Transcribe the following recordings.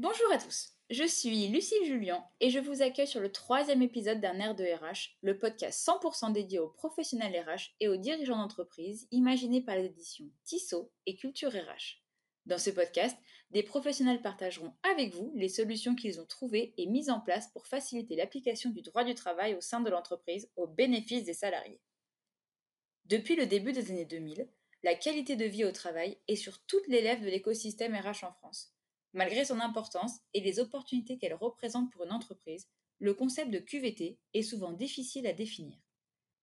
Bonjour à tous, je suis Lucie Julien et je vous accueille sur le troisième épisode d'un air de RH, le podcast 100% dédié aux professionnels RH et aux dirigeants d'entreprise, imaginé par les éditions Tissot et Culture RH. Dans ce podcast, des professionnels partageront avec vous les solutions qu'ils ont trouvées et mises en place pour faciliter l'application du droit du travail au sein de l'entreprise au bénéfice des salariés. Depuis le début des années 2000, la qualité de vie au travail est sur toutes les lèvres de l'écosystème RH en France. Malgré son importance et les opportunités qu'elle représente pour une entreprise, le concept de QVT est souvent difficile à définir.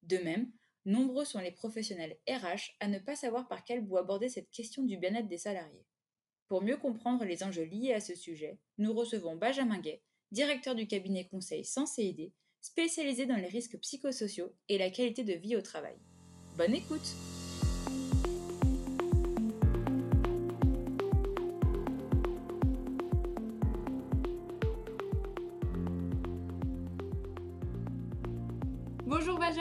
De même, nombreux sont les professionnels RH à ne pas savoir par quel bout aborder cette question du bien-être des salariés. Pour mieux comprendre les enjeux liés à ce sujet, nous recevons Benjamin Gay, directeur du cabinet conseil sans CID, spécialisé dans les risques psychosociaux et la qualité de vie au travail. Bonne écoute!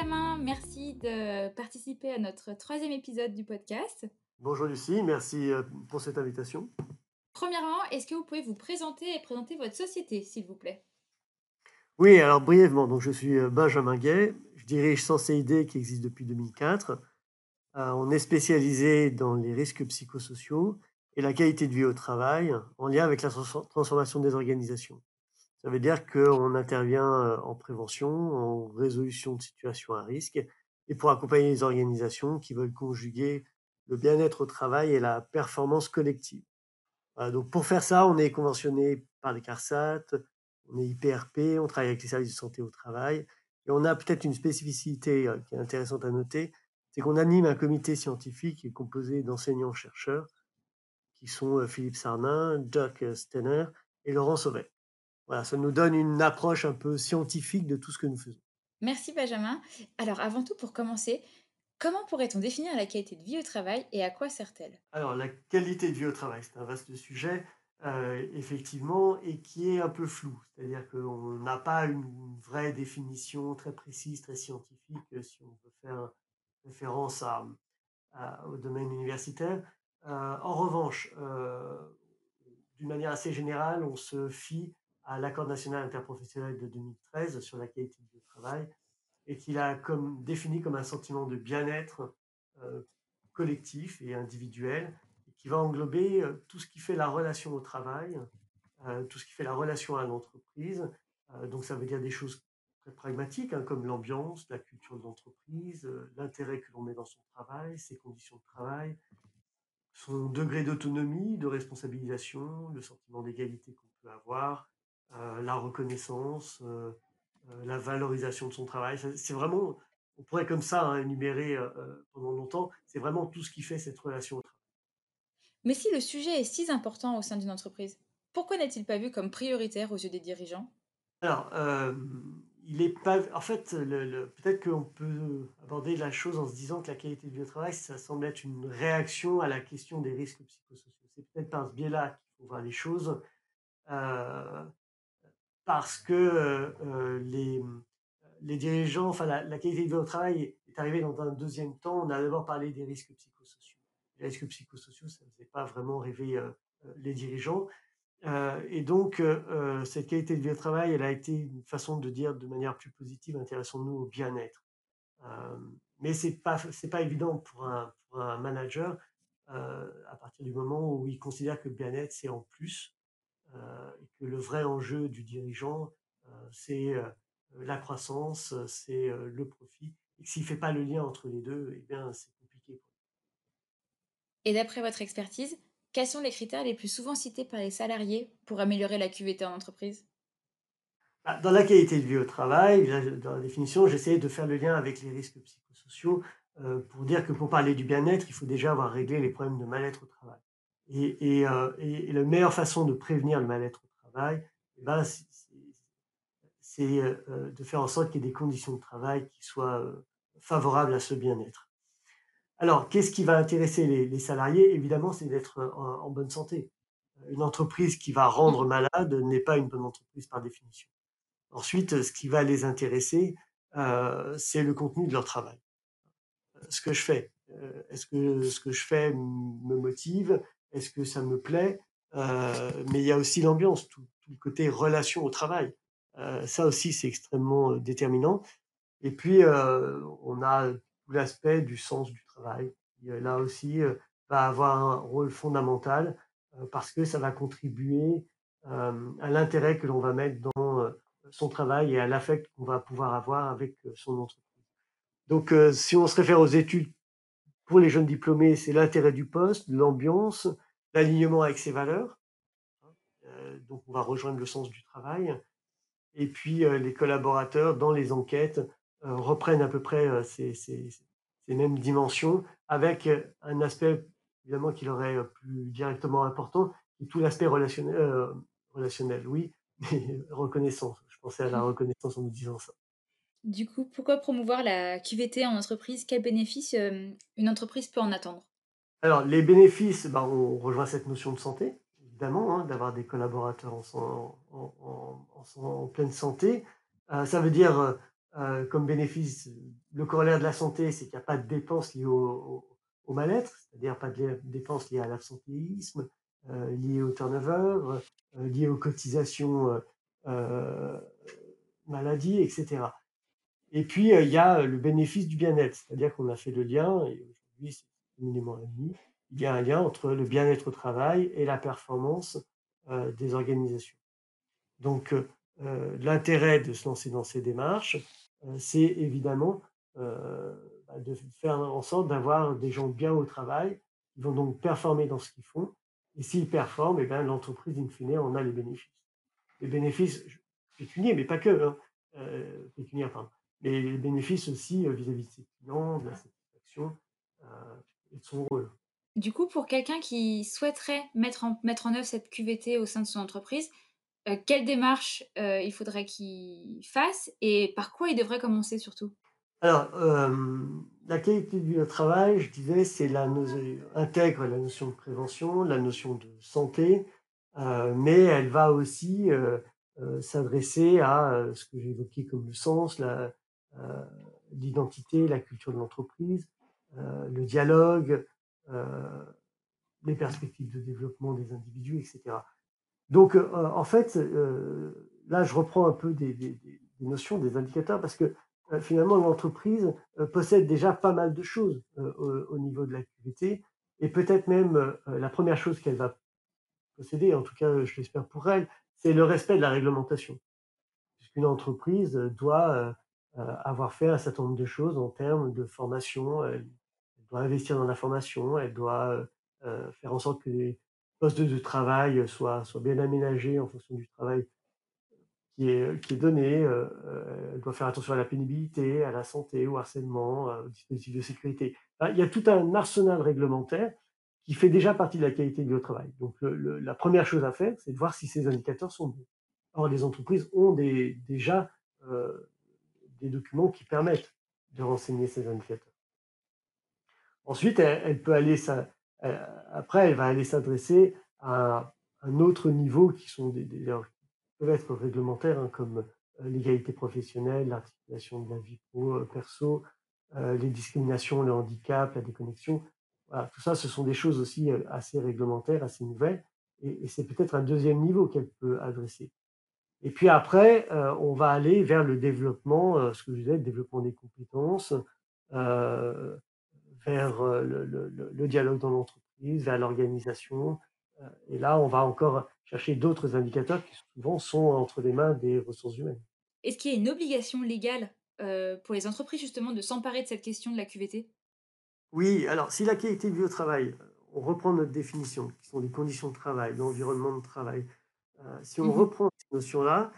Benjamin, merci de participer à notre troisième épisode du podcast. Bonjour Lucie, merci euh, pour cette invitation. Premièrement, est-ce que vous pouvez vous présenter et présenter votre société, s'il vous plaît? Oui, alors brièvement, donc je suis euh, Benjamin Gay, je dirige Sensei ID qui existe depuis 2004. Euh, on est spécialisé dans les risques psychosociaux et la qualité de vie au travail en lien avec la transformation des organisations. Ça veut dire qu'on intervient en prévention, en résolution de situations à risque, et pour accompagner les organisations qui veulent conjuguer le bien-être au travail et la performance collective. donc pour faire ça, on est conventionné par les CARSAT, on est IPRP, on travaille avec les services de santé au travail, et on a peut-être une spécificité qui est intéressante à noter, c'est qu'on anime un comité scientifique qui est composé d'enseignants-chercheurs, qui sont Philippe Sarnin, Doc Stenner et Laurent Sauvet. Voilà, ça nous donne une approche un peu scientifique de tout ce que nous faisons. Merci Benjamin. Alors avant tout, pour commencer, comment pourrait-on définir la qualité de vie au travail et à quoi sert-elle? Alors la qualité de vie au travail, c'est un vaste sujet, euh, effectivement, et qui est un peu flou. C'est-à-dire qu'on n'a pas une vraie définition très précise, très scientifique, euh, si on veut faire référence à, au domaine universitaire. Euh, en revanche, d'une manière assez générale, on se fie à l'accord national interprofessionnel de 2013 sur la qualité du travail et qu'il a comme, défini comme un sentiment de bien-être euh, collectif et individuel et qui va englober euh, tout ce qui fait la relation au travail, euh, tout ce qui fait la relation à l'entreprise. donc ça veut dire des choses très pragmatiques hein, comme l'ambiance, la culture de l'entreprise, l'intérêt que l'on met dans son travail, ses conditions de travail, son degré d'autonomie, de responsabilisation, le sentiment d'égalité qu'on peut avoir, la reconnaissance, euh, euh, la valorisation de son travail. C'est vraiment, on pourrait comme ça hein, énumérer pendant longtemps, c'est vraiment tout ce qui fait cette relation au travail. Mais si le sujet est si important au sein d'une entreprise, pourquoi n'est-il pas vu comme prioritaire aux yeux des dirigeants? Alors, il est pas. En fait, le, peut-être qu'on peut aborder la chose en se disant que la qualité au travail, ça semble être une réaction à la question des risques psychosociaux. C'est peut-être par ce biais-là qu'il faut voir les choses parce que euh, les, les dirigeants, enfin la, qualité de vie au travail est arrivée dans un deuxième temps. On a d'abord parlé des risques psychosociaux. Les risques psychosociaux, ça ne faisait pas vraiment rêver euh, euh, les dirigeants. et donc, cette qualité de vie au travail, elle a été une façon de dire de manière plus positive, intéressons-nous au bien-être. mais c'est pas c'est pas évident pour un, pour un manager à partir du moment où il considère que le bien-être c'est en plus euh, et que le vrai enjeu du dirigeant, euh, c'est euh, la croissance, c'est le profit. Et s'il ne fait pas le lien entre les deux, eh bien, c'est compliqué. Et d'après votre expertise, quels sont les critères les plus souvent cités par les salariés pour améliorer la QVT en entreprise? Bah, Dans la qualité de vie au travail, dans la définition, j'essaie de faire le lien avec les risques psychosociaux pour dire que pour parler du bien-être, il faut déjà avoir réglé les problèmes de mal-être au travail. Euh, et, la meilleure façon de prévenir le mal-être au travail, eh ben, c'est euh, euh, de faire en sorte qu'il y ait des conditions de travail qui soient favorables à ce bien-être. Alors, qu'est-ce qui va intéresser les, salariés? Évidemment, c'est d'être en, bonne santé. Une entreprise qui va rendre malade n'est pas une bonne entreprise par définition. Ensuite, ce qui va les intéresser, c'est le contenu de leur travail. Ce que je fais. Est-ce que ce que je fais me motive? Est-ce que ça me plaît? Mais il y a aussi l'ambiance, tout, le côté relation au travail. ça aussi, c'est extrêmement déterminant. Et puis, on a tout l'aspect du sens du travail, qui là aussi va avoir un rôle fondamental parce que ça va contribuer à l'intérêt que l'on va mettre dans son travail et à l'affect qu'on va pouvoir avoir avec son entreprise. Donc, si on se réfère aux études pour les jeunes diplômés, c'est l'intérêt du poste, l'ambiance, l'alignement avec ses valeurs. donc, on va rejoindre le sens du travail. Et puis, les collaborateurs, dans les enquêtes, reprennent à peu près ces, ces, ces, mêmes dimensions, avec un aspect évidemment qui leur est plus directement important, et tout l'aspect relationnel, relationnel, oui, mais reconnaissance. Je pensais à la reconnaissance en me disant ça. Du coup, pourquoi promouvoir la QVT en entreprise? Quels bénéfices une entreprise peut en attendre? Alors, les bénéfices, ben, on rejoint cette notion de santé, évidemment, hein, d'avoir des collaborateurs en, pleine santé. ça veut dire euh, comme bénéfice, le corollaire de la santé, c'est qu'il n'y a pas de dépenses liées au, mal-être, c'est-à-dire pas de dépenses liées à l'absentéisme, euh, liées au turnover, euh, liées aux cotisations maladie, etc. Et puis, il y a le bénéfice du bien-être, c'est-à-dire qu'on a fait le lien, et aujourd'hui c'est communément admis, il y a un lien entre le bien-être au travail et la performance des organisations. Donc, l'intérêt de se lancer dans ces démarches, c'est évidemment bah, de faire en sorte d'avoir des gens bien au travail, qui vont donc performer dans ce qu'ils font. Et s'ils performent, eh bien, l'entreprise, in fine, en a les bénéfices. Les bénéfices pécuniers, mais pas que, hein, pécuniaires, mais les bénéfices aussi vis-à-vis de ses clients, de la satisfaction et de son rôle. Du coup, pour quelqu'un qui souhaiterait mettre en, mettre en œuvre cette QVT au sein de son entreprise, euh, quelle démarche euh, il faudrait qu'il fasse et par quoi il devrait commencer surtout? Alors, la qualité du travail, je disais, c'est la intègre la notion de prévention, la notion de santé, euh, mais elle va aussi s'adresser à ce que j'ai évoqué comme le sens, l'identité, la culture de l'entreprise, le dialogue, les perspectives de développement des individus, etc. Donc, euh, en fait, euh, là, je reprends un peu des, notions, des indicateurs, parce que euh, finalement, l'entreprise possède déjà pas mal de choses au, niveau de l'activité, et peut-être même la première chose qu'elle va posséder, en tout cas, je l'espère pour elle, c'est le respect de la réglementation. Puisqu'une entreprise doit avoir fait un certain nombre de choses en termes de formation, elle, doit investir dans la formation, elle doit faire en sorte que les poste de travail soit, soit bien aménagé en fonction du travail qui est, qui est donné. Euh, euh, elle doit faire attention à la pénibilité, à la santé, au harcèlement, euh, aux dispositifs de sécurité. il y a tout un arsenal réglementaire qui fait déjà partie de la qualité du travail. Donc, la première chose à faire, c'est de voir si ces indicateurs sont bons. Or, les entreprises ont déjà des documents qui permettent de renseigner ces indicateurs. Ensuite, elle, peut aller euh, après, elle va aller s'adresser à un autre niveau qui sont des, être réglementaires, hein, comme euh, l'égalité professionnelle, l'articulation de la vie pro, euh, perso, les discriminations, le handicap, la déconnexion. Tout ça, ce sont des choses aussi assez réglementaires, assez nouvelles, et, c'est peut-être un deuxième niveau qu'elle peut adresser. Et puis après, on va aller vers le développement, ce que je disais, le développement des compétences, vers le, dialogue dans l'entreprise, vers l'organisation. Et là, on va encore chercher d'autres indicateurs qui souvent sont entre les mains des ressources humaines. Est-ce qu'il y a une obligation légale pour les entreprises justement de s'emparer de cette question de la QVT Oui, alors si la qualité de vie au travail, on reprend notre définition, qui sont les conditions de travail, l'environnement de travail. Si on mmh reprend cette notion-là,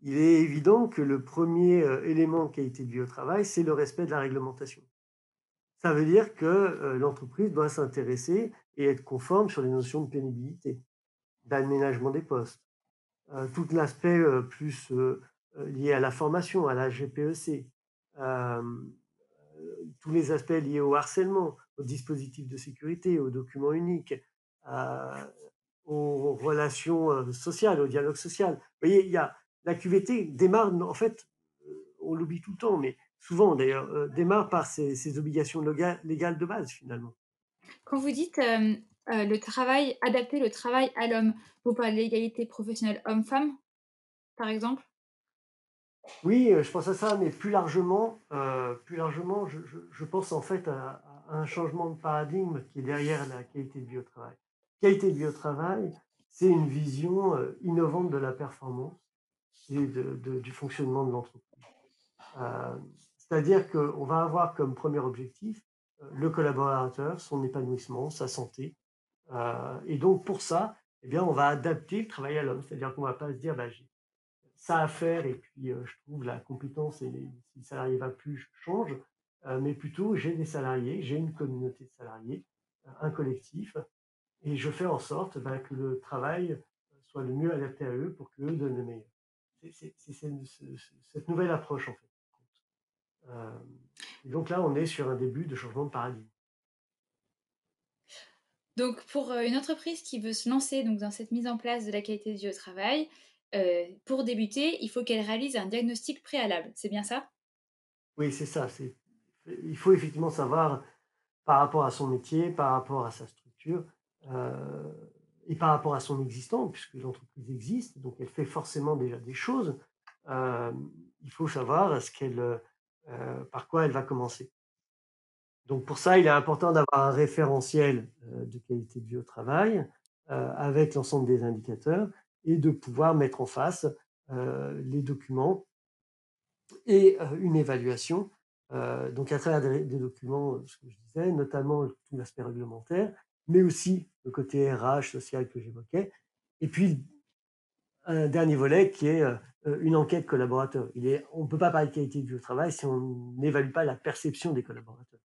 il est évident que le premier élément de qualité de vie au travail, c'est le respect de la réglementation. Ça veut dire que l'entreprise doit s'intéresser et être conforme sur les notions de pénibilité, d'aménagement des postes. tout l'aspect plus lié à la formation, à la GPEC, tous les aspects liés au harcèlement, aux dispositifs de sécurité, aux documents uniques, aux relations sociales, au dialogue social. Vous voyez, il y a, la QVT démarre, en fait, on l'oublie tout le temps, mais souvent d'ailleurs, euh, démarre par ces, obligations légales de base finalement. Quand vous dites euh, le travail, adapter le travail à l'homme. Vous parlez de l'égalité professionnelle homme-femme, par exemple? Oui, je pense à ça, mais plus largement, plus largement je, pense en fait à, un changement de paradigme qui est derrière la qualité de vie au travail. Qualité de vie au travail, c'est une vision innovante de la performance et du fonctionnement de l'entreprise. C'est-à-dire qu'on va avoir comme premier objectif le collaborateur, son épanouissement, sa santé. et donc pour ça, eh bien, on va adapter le travail à l'homme. C'est-à-dire qu'on ne va pas se dire, bah, j'ai ça à faire et puis je trouve la compétence et si le salarié va plus, je change. mais plutôt, j'ai des salariés, j'ai une communauté de salariés, un collectif, et je fais en sorte bah, que le travail soit le mieux adapté à eux pour qu'eux donnent le meilleur. C'est cette nouvelle approche en fait. et donc là, on est sur un début de changement de paradigme. Donc, pour une entreprise qui veut se lancer donc, dans cette mise en place de la qualité de vie au travail, pour débuter, il faut qu'elle réalise un diagnostic préalable. C'est bien ça? Oui, c'est ça. Il faut effectivement savoir par rapport à son métier, par rapport à sa structure et par rapport à son existant, puisque l'entreprise existe, donc elle fait forcément déjà des choses. il faut savoir qu'elle, par quoi elle va commencer. Donc pour ça, il est important d'avoir un référentiel de qualité de vie au travail avec l'ensemble des indicateurs et de pouvoir mettre en face les documents et une évaluation. donc à travers des, documents, ce que je disais, notamment tout l'aspect réglementaire, mais aussi le côté RH, social que j'évoquais. Et puis un dernier volet qui est une enquête collaborateur. Il est, on ne peut pas parler de qualité de vie au travail si on n'évalue pas la perception des collaborateurs.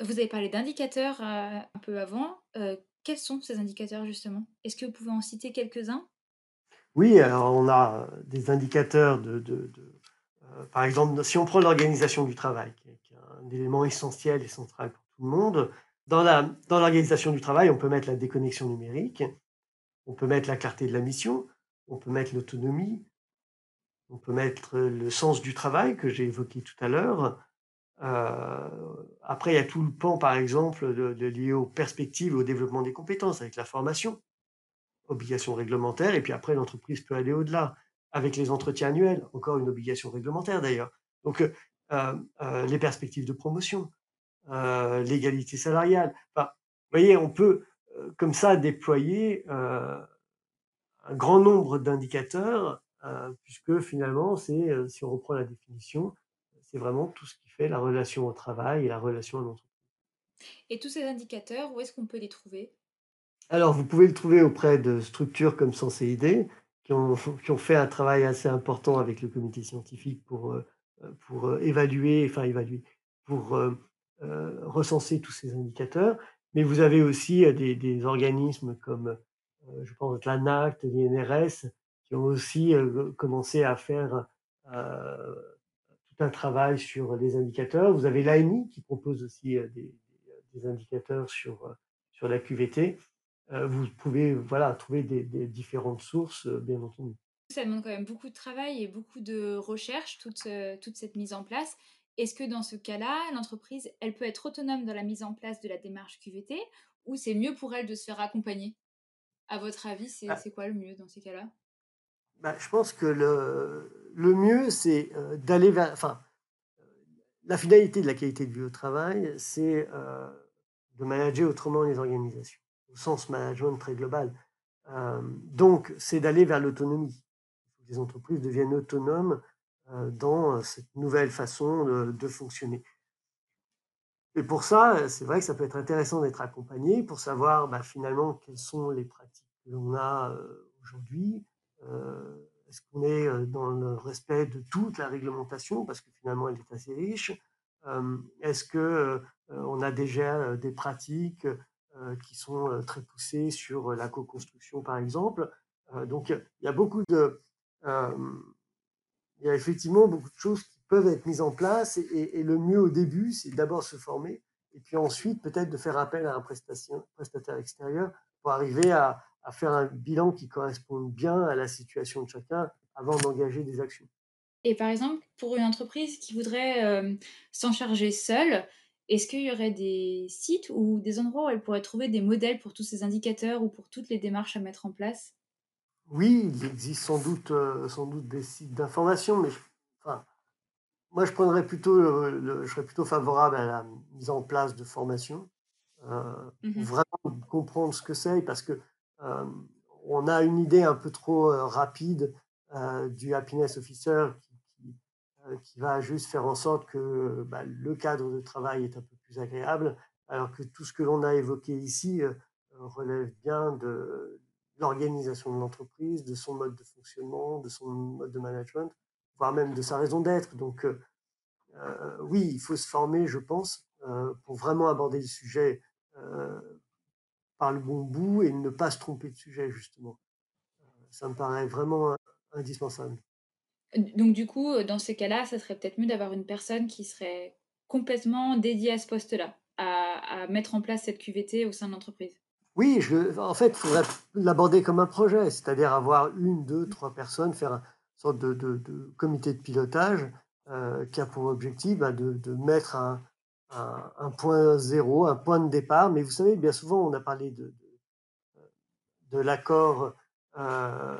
Vous avez parlé d'indicateurs euh, un peu avant. Euh, quels sont ces indicateurs justement? Est-ce que vous pouvez en citer quelques-uns? Oui, alors on a des indicateurs de, euh, par exemple, si on prend l'organisation du travail, qui est, un élément essentiel et central pour tout le monde, dans l'organisation du travail, on peut mettre la déconnexion numérique, on peut mettre la clarté de la mission, on peut mettre l'autonomie, on peut mettre le sens du travail que j'ai évoqué tout à l'heure, euh, après, il y a tout le pan, par exemple, lié aux perspectives, au développement des compétences, avec la formation, obligation réglementaire, et puis après, l'entreprise peut aller au-delà, avec les entretiens annuels, encore une obligation réglementaire d'ailleurs. Donc, euh, euh, les perspectives de promotion, l'égalité salariale. Enfin, vous voyez, on peut comme ça déployer un grand nombre d'indicateurs, puisque finalement, c'est, si on reprend la définition, c'est vraiment tout ce qui fait la relation au travail et la relation à l'entreprise. Et tous ces indicateurs, où est-ce qu'on peut les trouver? Alors, vous pouvez le trouver auprès de structures comme Sensei qui ont, qui ont fait un travail assez important avec le comité scientifique pour, euh, pour euh, évaluer, enfin évaluer, pour euh, recenser tous ces indicateurs. Mais vous avez aussi des, des organismes comme, je pense, l'ANACT, l'INRS, qui ont aussi commencé à faire un travail sur les indicateurs. Vous avez l'AMI qui propose aussi des, indicateurs sur, sur la QVT. Vous pouvez voilà, trouver des, différentes sources, bien entendu. Ça demande quand même beaucoup de travail et beaucoup de recherche, toute, toute cette mise en place. Est-ce que dans ce cas-là, l'entreprise, elle peut être autonome dans la mise en place de la démarche QVT ou c'est mieux pour elle de se faire accompagner? À votre avis, c'est bah quoi le mieux dans ces cas-là? Bah, je pense que le, le mieux, c'est euh, d'aller vers. Enfin, la finalité de la qualité de vie au travail, c'est euh, de manager autrement les organisations, au sens management très global. Euh, donc, c'est d'aller vers l'autonomie. Les entreprises deviennent autonomes dans cette nouvelle façon de, fonctionner. Et pour ça, c'est vrai que ça peut être intéressant d'être accompagné pour savoir bah, finalement quelles sont les pratiques que l'on a aujourd'hui, euh, est-ce qu'on est euh, dans le respect de toute la réglementation parce que finalement elle est assez riche? Euh, Est-ce que on a déjà des pratiques qui sont très poussées sur la co-construction par exemple? Donc il y a beaucoup de il y a effectivement beaucoup de choses qui peuvent être mises en place et, le mieux au début, c'est d'abord se former et puis ensuite peut-être de faire appel à un prestataire extérieur pour arriver à, faire un bilan qui corresponde bien à la situation de chacun avant d'engager des actions. Et par exemple, pour une entreprise qui voudrait s'en charger seule, Est-ce qu'il y aurait des sites ou des endroits où elle pourrait trouver des modèles pour tous ces indicateurs ou pour toutes les démarches à mettre en place? Oui, il existe sans doute, euh, sans doute des sites d'information, mais enfin, moi je prendrais plutôt, je serais plutôt favorable à la mise en place de formations, euh, pour Mmh vraiment comprendre ce que c'est, parce que euh, on a une idée un peu trop rapide du happiness officer qui, qui, va juste faire en sorte que bah, le cadre de travail est un peu plus agréable, alors que tout ce que l'on a évoqué ici relève bien de l'organisation de l'entreprise, de son mode de fonctionnement, de son mode de management, voire même de sa raison d'être. Donc, euh, oui, il faut se former, je pense, euh, pour vraiment aborder le sujet euh, par le bon bout et ne pas se tromper de sujet, justement. ça me paraît vraiment indispensable. Donc du coup, dans ces cas-là, ça serait peut-être mieux d'avoir une personne qui serait complètement dédiée à ce poste-là, à, mettre en place cette QVT au sein de l'entreprise. Oui, je, en fait, il faudrait l'aborder comme un projet, c'est-à-dire avoir une, deux, trois personnes, faire une sorte de, comité de pilotage euh, qui a pour objectif bah, de, mettre un, point zéro, un point de départ. Mais vous savez, bien souvent, on a parlé de, l'accord euh,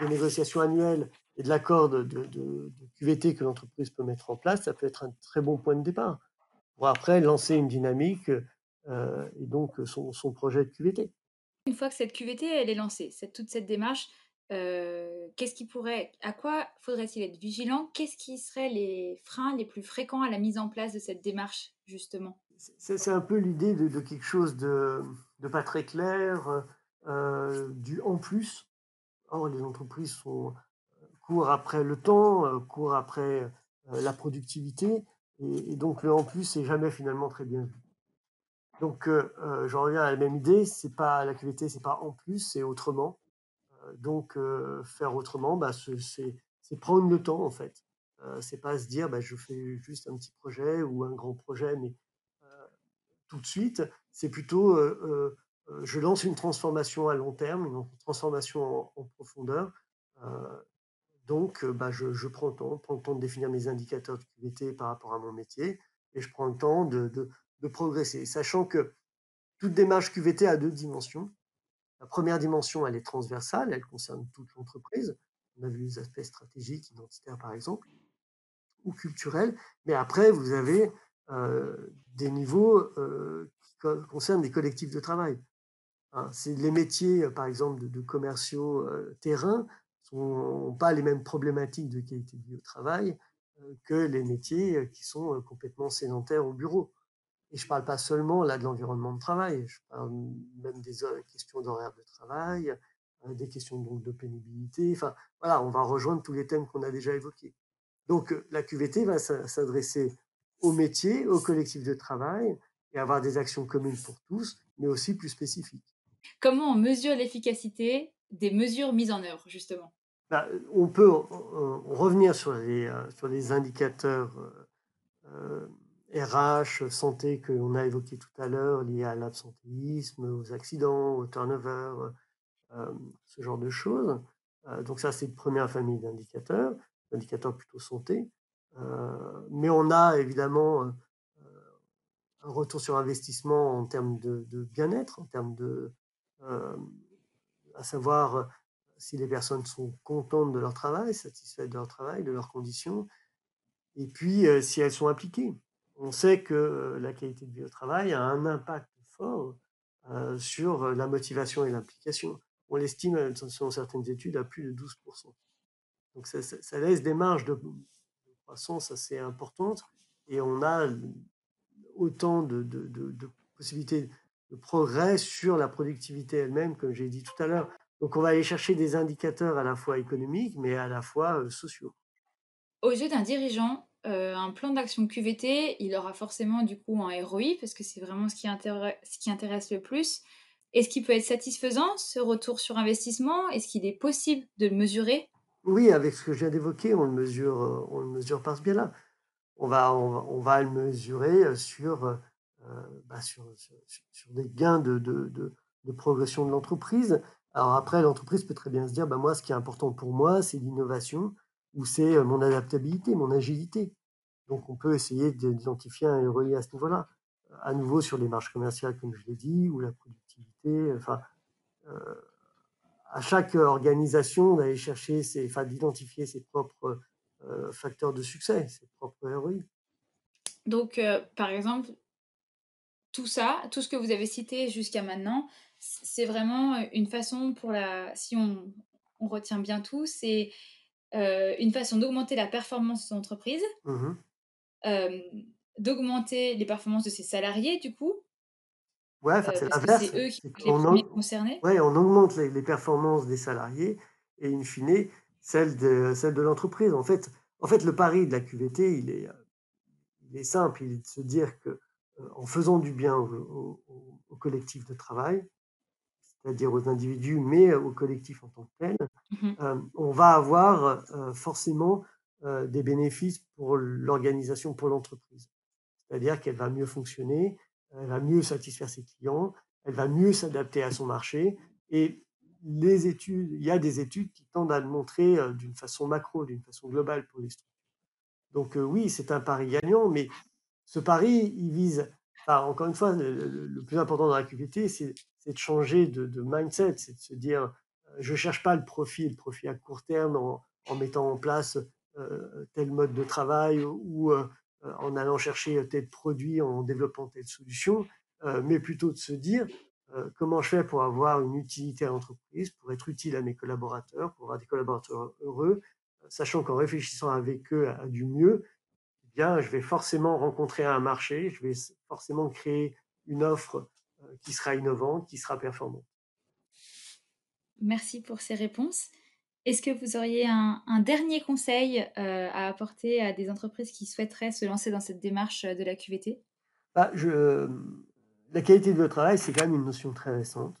de négociation annuelle et de l'accord de, QVT que l'entreprise peut mettre en place. Ça peut être un très bon point de départ pour après lancer une dynamique et donc son, son projet de QVT. Une fois que cette QVT elle est lancée, cette, toute cette démarche, qu'est-ce qui pourrait, à quoi faudrait-il être vigilant? Qu'est-ce qui seraient les freins les plus fréquents à la mise en place de cette démarche, justement? C'est un peu l'idée de, quelque chose de, pas très clair, du en plus. Or, les entreprises sont, courent après le temps, courent après la productivité, et, donc le en plus n'est jamais finalement très bien vu. Donc, je reviens à la même idée, c'est pas la qualité, c'est pas en plus, c'est autrement donc, faire autrement, bah, c'est prendre le temps, en fait. c'est pas se dire, bah, je fais juste un petit projet ou un grand projet, mais tout de suite. C'est plutôt, je lance une transformation à long terme, une transformation en, profondeur. donc, bah, je, prends le temps, prends le temps de définir mes indicateurs de QVT par rapport à mon métier, et je prends le temps de progresser, sachant que toute démarche QVT a deux dimensions. La première dimension, elle est transversale, elle concerne toute l'entreprise. On a vu les aspects stratégiques, identitaires par exemple, ou culturels. Mais après, vous avez euh, des niveaux euh, qui concernent des collectifs de travail. Hein, les métiers, par exemple, de, commerciaux euh, terrain n'ont pas les mêmes problématiques de qualité de vie au travail que les métiers qui sont complètement sédentaires au bureau. Et je ne parle pas seulement là de l'environnement de travail, je parle même des questions d'horaire de travail, euh, des questions donc de pénibilité. Enfin, voilà, on va rejoindre tous les thèmes qu'on a déjà évoqués. Donc, euh, la QVT va s'adresser aux métiers, aux collectifs de travail et avoir des actions communes pour tous, mais aussi plus spécifiques. Comment on mesure l'efficacité des mesures mises en œuvre, justement? Bah, On peut revenir sur les, euh, sur les indicateurs RH, santé que l'on a évoqué tout à l'heure, liés à l'absentéisme, aux accidents, au turnover, euh, ce genre de choses. Euh, donc ça, c'est une première famille d'indicateurs, indicateurs plutôt santé. Euh, mais on a évidemment un retour sur investissement en termes de, bien-être, en termes de, à savoir si les personnes sont contentes de leur travail, satisfaites de leur travail, de leurs conditions, et puis si elles sont appliquées on sait que la qualité de vie au travail a un impact fort sur la motivation et l'implication. On l'estime, selon certaines études, à plus de 12%. Donc ça, laisse des marges de, croissance assez importantes et on a autant de, possibilités de progrès sur la productivité elle-même, comme j'ai dit tout à l'heure. Donc on va aller chercher des indicateurs à la fois économiques, mais à la fois sociaux. Aux yeux d'un dirigeant, euh, un plan d'action QVT, il aura forcément du coup un ROI, parce que c'est vraiment ce qui, intéresse le plus. Est-ce qu'il peut être satisfaisant, ce retour sur investissement? Est-ce qu'il est possible de le mesurer? Oui, avec ce que je viens d'évoquer, on le mesure, euh, on le mesure par ce biais-là. On va, on, va, le mesurer euh, sur, bah, sur, sur, des gains de, de, de, progression de l'entreprise. Alors après, l'entreprise peut très bien se dire, bah, moi, ce qui est important pour moi, c'est l'innovation ou c'est mon adaptabilité, mon agilité. Donc on peut essayer d'identifier un ROI à ce niveau-là. à nouveau sur les marges commerciales, comme je l'ai dit, ou la productivité. Enfin, à chaque organisation d'aller chercher, ses, enfin, d'identifier ses propres facteurs de succès, ses propres ROI. Donc, par exemple, tout ça, tout ce que vous avez cité jusqu'à maintenant, c'est vraiment une façon pour la, si on retient bien tout, c'est une façon d'augmenter la performance de son entreprise, mmh d'augmenter les performances de ses salariés, du coup. Ouais, c'est l'inverse. C'est eux qui sont les premiers concernés. Ouais, on augmente les, les, performances des salariés et, in fine, celles de, celle de l'entreprise. En fait, en fait, le pari de la QVT, il est, il est simple, il est de se dire que en faisant du bien au, collectif de travail, c'est-à-dire aux individus, mais au collectif en tant que tel, mmh on va avoir forcément des bénéfices pour l'organisation, pour l'entreprise. C'est-à-dire qu'elle va mieux fonctionner, elle va mieux satisfaire ses clients, elle va mieux s'adapter à son marché. Et les études, il y a des études qui tendent à le montrer d'une façon macro, d'une façon globale pour les structures. Donc oui, c'est un pari gagnant, mais ce pari, il vise, encore une fois, le, plus important dans la QVT, c'est de changer de, mindset, c'est de se dire, je ne cherche pas le profit, le profit à court terme en, mettant en place tel mode de travail ou en allant chercher tel produit, en développant telle solution, mais plutôt de se dire, comment je fais pour avoir une utilité à l'entreprise, pour être utile à mes collaborateurs, pour avoir des collaborateurs heureux, sachant qu'en réfléchissant avec eux à du mieux, bien, je vais forcément rencontrer un marché, je vais forcément créer une offre euh, qui sera innovante, qui sera performante. Merci pour ces réponses. Est-ce que vous auriez un, dernier conseil euh, à apporter à des entreprises qui souhaiteraient se lancer dans cette démarche de la QVT bah, je, La qualité de votre travail, c'est quand même une notion très récente,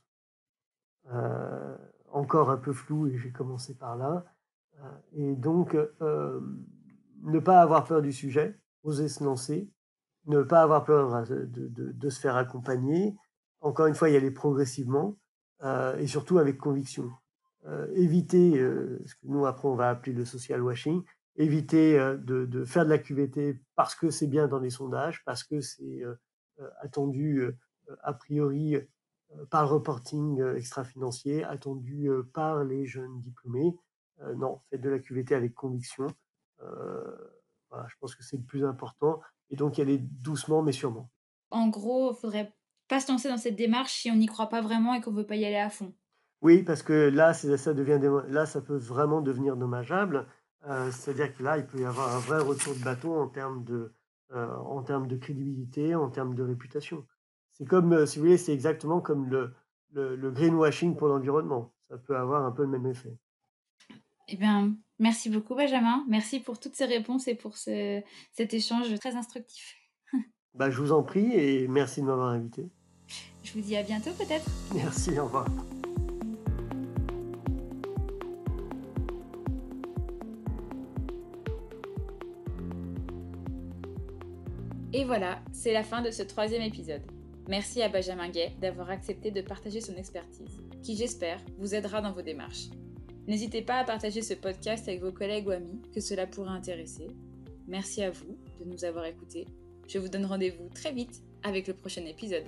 euh, encore un peu floue, et j'ai commencé par là. et donc, ne pas avoir peur du sujet, oser se lancer, ne pas avoir peur euh, de, se faire accompagner, encore une fois, y aller progressivement euh, et surtout avec conviction. Euh, éviter ce que nous après on va appeler le social washing, éviter de, faire de la QVT parce que c'est bien dans les sondages, parce que c'est attendu a priori par le reporting extra-financier, attendu par les jeunes diplômés. non, faites de la QVT avec conviction. Euh, je pense que c'est le plus important. Et donc, y aller doucement, mais sûrement. En gros, il faudrait pas se lancer dans cette démarche si on n'y croit pas vraiment et qu'on veut pas y aller à fond. Oui, parce que là, ça devient là, ça peut vraiment devenir dommageable. Euh, c'est-à-dire que là, il peut y avoir un vrai retour de bâton en termes de, euh, en termes de crédibilité, en termes de réputation. C'est comme, si vous voulez, c'est exactement comme le, le, le greenwashing pour l'environnement. Ça peut avoir un peu le même effet. Eh bien, merci beaucoup Benjamin. Merci pour toutes ces réponses et pour cet échange très instructif. bah, je vous en prie et merci de m'avoir invité. Je vous dis à bientôt peut-être. Merci, au revoir. Et voilà, c'est la fin de ce troisième épisode. Merci à Benjamin Gay d'avoir accepté de partager son expertise, qui j'espère vous aidera dans vos démarches. N'hésitez pas à partager ce podcast avec vos collègues ou amis que cela pourrait intéresser. Merci à vous de nous avoir écoutés. Je vous donne rendez-vous très vite avec le prochain épisode.